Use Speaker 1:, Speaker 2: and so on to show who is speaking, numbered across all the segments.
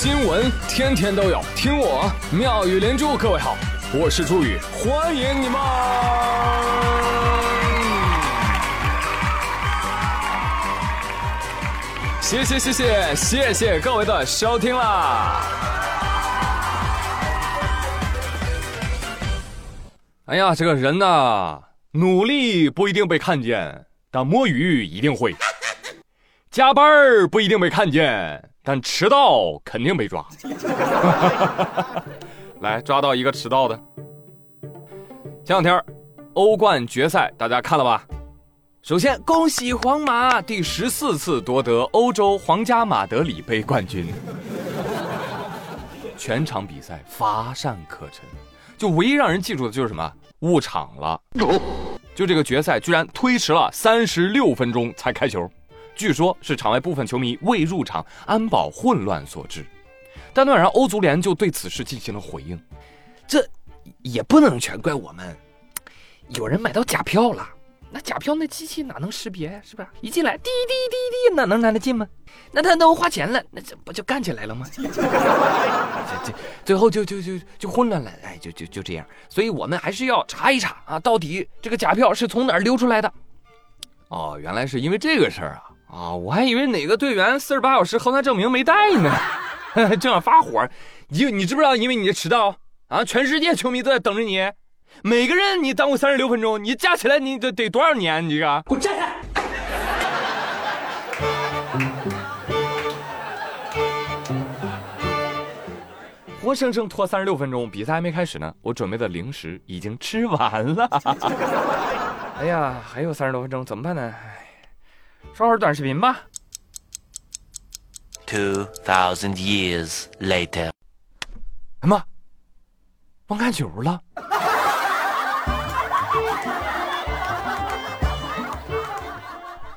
Speaker 1: 新闻天天都有，听我妙语连珠。各位好，我是朱宇，欢迎你们！谢谢谢谢谢谢各位的收听啦！哎呀，这个人呐，努力不一定被看见，但摸鱼一定会；加班儿不一定被看见，但迟到肯定被抓。来，抓到一个迟到的。前两天，欧冠决赛大家看了吧？首先，恭喜皇马第十四次夺得欧洲皇家马德里杯冠军。全场比赛乏善可陈。就唯一让人记住的就是什么误场了，就这个决赛居然推迟了三十六分钟才开球，据说是场外部分球迷未入场安保混乱所致。但然欧足联就对此事进行了回应，
Speaker 2: 这也不能全怪我们，有人买到假票了。那假票那机器哪能识别呀是不是？一进来滴滴滴滴，哪能拿得进吗？那他都花钱了，那这不就干起来了吗？这这最后就就就就混乱了，哎，就就就这样。所以我们还是要查一查啊，到底这个假票是从哪儿流出来的？
Speaker 1: 哦，原来是因为这个事儿啊！啊，我还以为哪个队员四十八小时核酸证明没带呢，正要发火。你你知不知道？因为你的迟到啊，全世界球迷都在等着你。每个人你耽误三十六分钟，你加起来你得得多少年？你这个
Speaker 2: 给我站开！
Speaker 1: 活生生拖三十六分钟，比赛还没开始呢，我准备的零食已经吃完了。哎呀，还有三十多分钟，怎么办呢？刷会儿短视频吧。Two thousand years later，哎妈，忘看球了。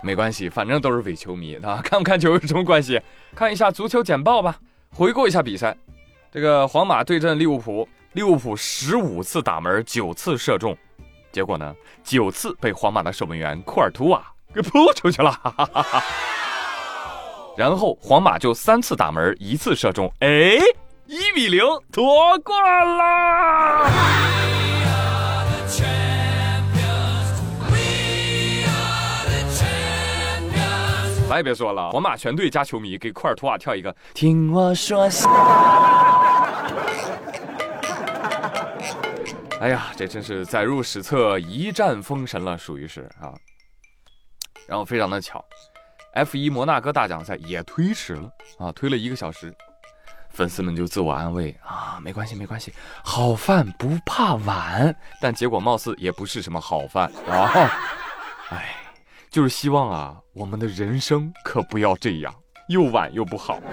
Speaker 1: 没关系，反正都是伪球迷啊，看不看球有什么关系？看一下足球简报吧，回顾一下比赛。这个皇马对阵利物浦，利物浦十五次打门，九次射中，结果呢，九次被皇马的守门员库尔图瓦扑出去了。然后皇马就三次打门，一次射中，哎，一比零夺冠了。咱也别说了，皇马全队加球迷给库尔图瓦跳一个。听我说。哎呀，这真是载入史册，一战封神了，属于是啊。然后非常的巧，F1 摩纳哥大奖赛也推迟了啊，推了一个小时。粉丝们就自我安慰啊，没关系没关系，好饭不怕晚。但结果貌似也不是什么好饭 啊，哎。就是希望啊，我们的人生可不要这样，又晚又不好。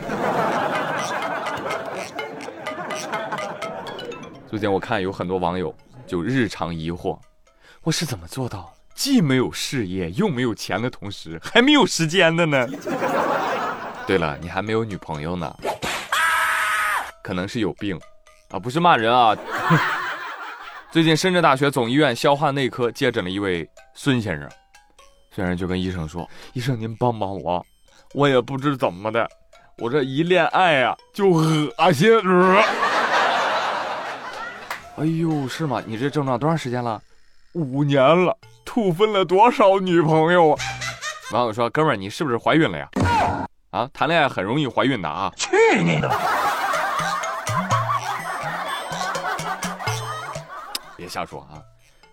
Speaker 1: 最近我看有很多网友就日常疑惑，我是怎么做到既没有事业又没有钱的同时还没有时间的呢？对了，你还没有女朋友呢，可能是有病啊，不是骂人啊。最近深圳大学总医院消化内科接诊了一位孙先生。先生就跟医生说：“医生，您帮帮我，我也不知怎么的，我这一恋爱呀就恶心。” 哎呦，是吗？你这症状多长时间了？五年了，吐分了多少女朋友啊？网友说：“哥们儿，你是不是怀孕了呀？”啊，谈恋爱很容易怀孕的啊！去你的！别瞎说啊！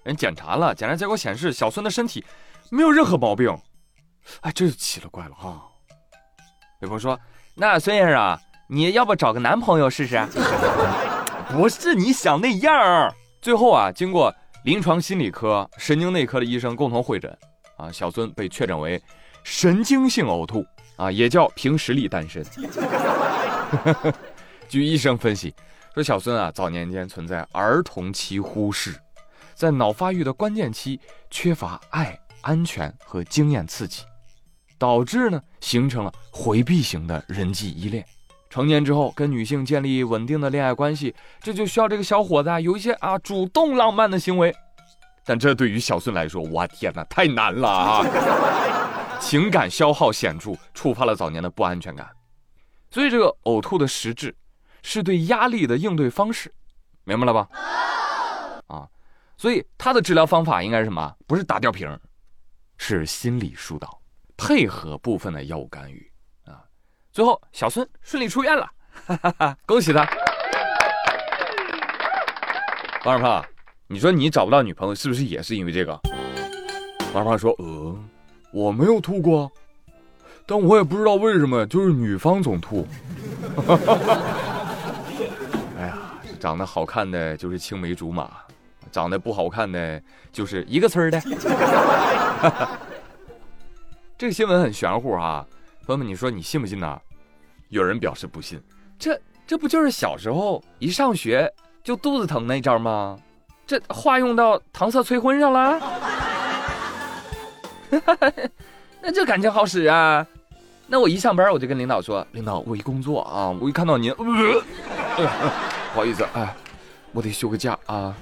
Speaker 1: 人检查了，检查结果显示小孙的身体。没有任何毛病，哎，这就奇了怪了哈。有朋友说：“那孙先生，你要不找个男朋友试试？” 不是你想那样。最后啊，经过临床心理科、神经内科的医生共同会诊，啊，小孙被确诊为神经性呕吐，啊，也叫凭实力单身。据医生分析，说小孙啊，早年间存在儿童期忽视，在脑发育的关键期缺乏爱。安全和经验刺激，导致呢形成了回避型的人际依恋。成年之后跟女性建立稳定的恋爱关系，这就需要这个小伙子啊有一些啊主动浪漫的行为。但这对于小孙来说，我天哪，太难了啊！情感消耗显著，触发了早年的不安全感。所以这个呕吐的实质是对压力的应对方式，明白了吧？啊，所以他的治疗方法应该是什么？不是打吊瓶，是心理疏导，配合部分的药物干预啊。最后，小孙顺利出院了，哈哈哈，恭喜他！王二胖，你说你找不到女朋友是不是也是因为这个？王二胖说：“呃，我没有吐过，但我也不知道为什么，就是女方总吐。哎呀，长得好看的就是青梅竹马，长得不好看的就是一个村的。这个新闻很玄乎哈，朋友们，你说你信不信呢？有人表示不信，这这不就是小时候一上学？”就肚子疼那招吗？这话用到搪塞催婚上了？那这感情好使啊！那我一上班我就跟领导说：“领导，我一工作啊，我一看到您，呃，不好意思，哎，我得休个假啊。”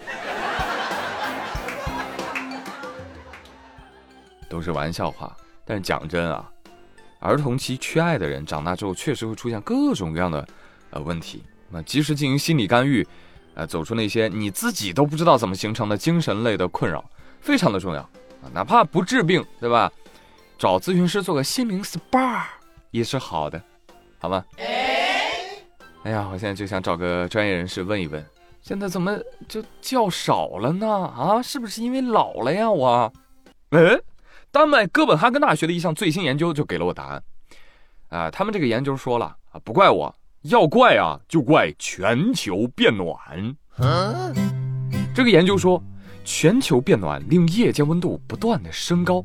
Speaker 1: 都是玩笑话，但是讲真啊，儿童期缺爱的人长大之后确实会出现各种各样的呃问题。那及时进行心理干预。呃，走出那些你自己都不知道怎么形成的精神类的困扰，非常的重要啊！哪怕不治病，对吧？找咨询师做个心灵 SPA 也是好的，好吗？哎呀，我现在就想找个专业人士问一问，现在怎么就觉少了呢？啊，是不是因为老了呀？我，哎，丹麦哥本哈根大学的一项最新研究就给了我答案啊！他们这个研究说了啊，不怪我。要怪啊，就怪全球变暖。这个研究说，全球变暖令夜间温度不断的升高，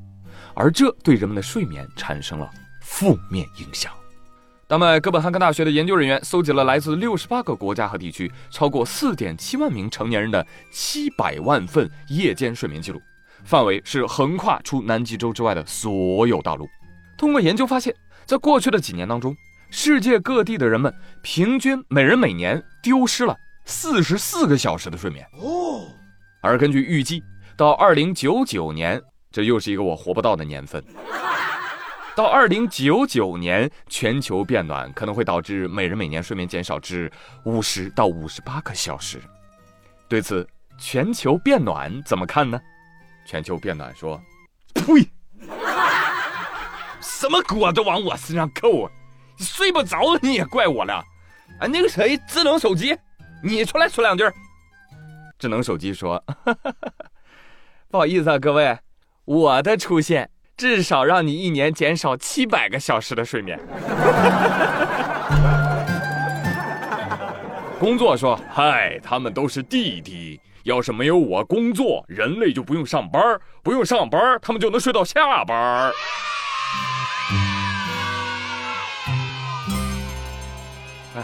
Speaker 1: 而这对人们的睡眠产生了负面影响。丹麦哥本哈根大学的研究人员搜集了来自六十八个国家和地区超过四点七万名成年人的七百万份夜间睡眠记录，范围是横跨出南极洲之外的所有大陆。通过研究发现，在过去的几年当中。世界各地的人们平均每人每年丢失了四十四个小时的睡眠哦，而根据预计，到二零九九年，这又是一个我活不到的年份。到二零九九年，全球变暖可能会导致每人每年睡眠减少至五十到五十八个小时。对此，全球变暖怎么看呢？全球变暖说：“呸，什么锅都往我身上扣啊！”睡不着你也怪我了，啊，那个谁，智能手机，你出来说两句。智能手机说：“ 不好意思啊，各位，我的出现至少让你一年减少七百个小时的睡眠。”工作说：“嗨，他们都是弟弟，要是没有我工作，人类就不用上班，不用上班，他们就能睡到下班。”哎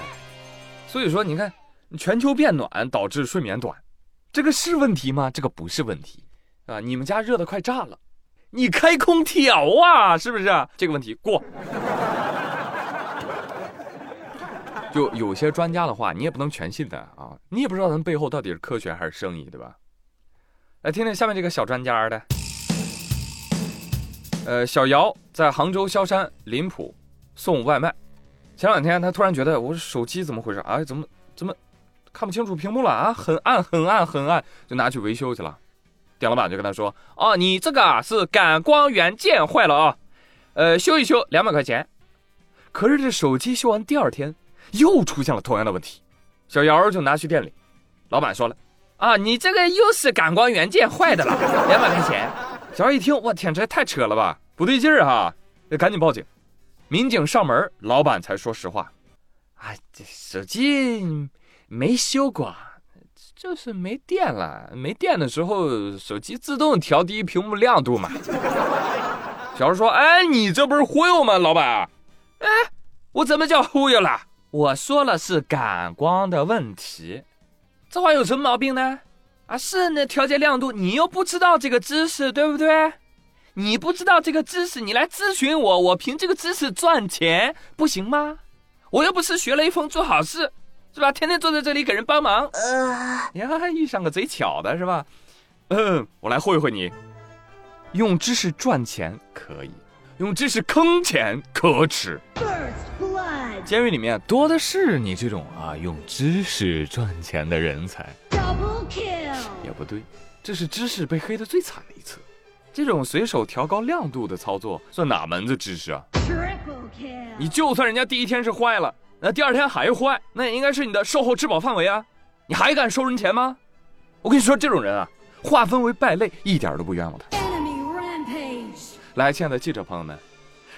Speaker 1: 所以说，你看，全球变暖导致睡眠短，这个是问题吗？这个不是问题，啊，你们家热的快炸了，你开空调啊，是不是？这个问题过。就有些专家的话，你也不能全信的啊，你也不知道他们背后到底是科学还是生意，对吧？来听听下面这个小专家的，呃，小姚在杭州萧山林浦送外卖。前两天他突然觉得我手机怎么回事？哎，怎么怎么看不清楚屏幕了啊？很暗很暗很暗，就拿去维修去了。店老板就跟他说：“哦，你这个是感光元件坏了啊，呃，修一修两百块钱。”可是这手机修完第二天又出现了同样的问题，小姚就拿去店里，老板说了：“啊，你这个又是感光元件坏的了，两百块钱。”小姚一听，我天，这也太扯了吧，不对劲儿哈，得赶紧报警。民警上门，老板才说实话，啊，这手机没修过，就是没电了。没电的时候，手机自动调低屏幕亮度嘛。小姚说：“哎，你这不是忽悠吗，老板？哎，我怎么叫忽悠了？我说了是感光的问题，这话有什么毛病呢？啊，是呢，调节亮度，你又不知道这个知识，对不对？”你不知道这个知识，你来咨询我，我凭这个知识赚钱不行吗？我又不是学雷锋做好事，是吧？天天坐在这里给人帮忙。呀，遇上个贼巧的是吧？嗯，我来会会你。用知识赚钱可以，用知识坑钱可耻。监狱里面多的是你这种啊用知识赚钱的人才。
Speaker 3: Double kill.
Speaker 1: 也不对，这是知识被黑的最惨的一次。这种随手调高亮度的操作，算哪门子知识啊
Speaker 3: ？Triple kill.
Speaker 1: 你就算人家第一天是坏了，那第二天还坏，那也应该是你的售后质保范围啊！你还敢收人钱吗？我跟你说，这种人啊，划分为败类，一点都不冤枉他。
Speaker 3: Enemy.
Speaker 1: 来，亲爱的记者朋友们，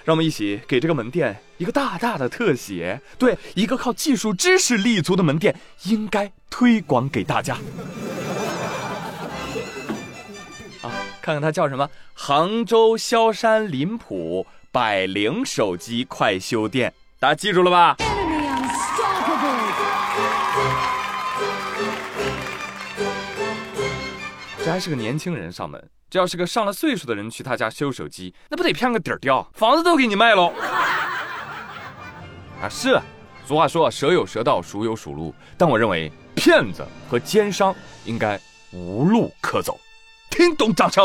Speaker 1: 让我们一起给这个门店一个大大的特写。对，一个靠技术知识立足的门店，应该推广给大家。啊，看看它叫什么？杭州萧山林浦百灵手机快修店，大家记住了吧？这还是个年轻人上门，这要是个上了岁数的人去他家修手机，那不得骗个底儿掉，房子都给你卖喽！啊，是，俗话说蛇有蛇道，鼠有鼠路，但我认为骗子和奸商应该无路可走。听懂掌声！